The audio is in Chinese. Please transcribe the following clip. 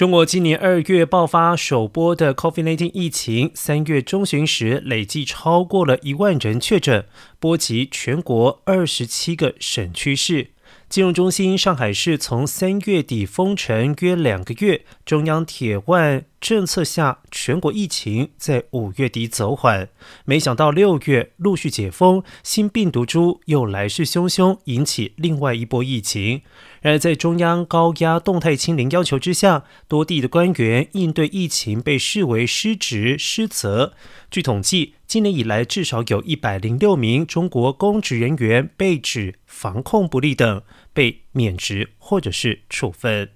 中国今年二月爆发首波的 COVID-19 疫情，三月中旬时累计超过了一万人确诊，波及全国二十七个省区市。金融中心上海市从三月底封城约两个月，中央铁腕政策下，全国疫情在五月底走缓。没想到六月陆续解封，新病毒株又来势汹汹，引起另外一波疫情。然而，在中央高压动态清零要求之下，多地的官员应对疫情被视为失职失责。据统计，今年以来至少有一百零六名中国公职人员被指防控不力等。被免职或者是处分。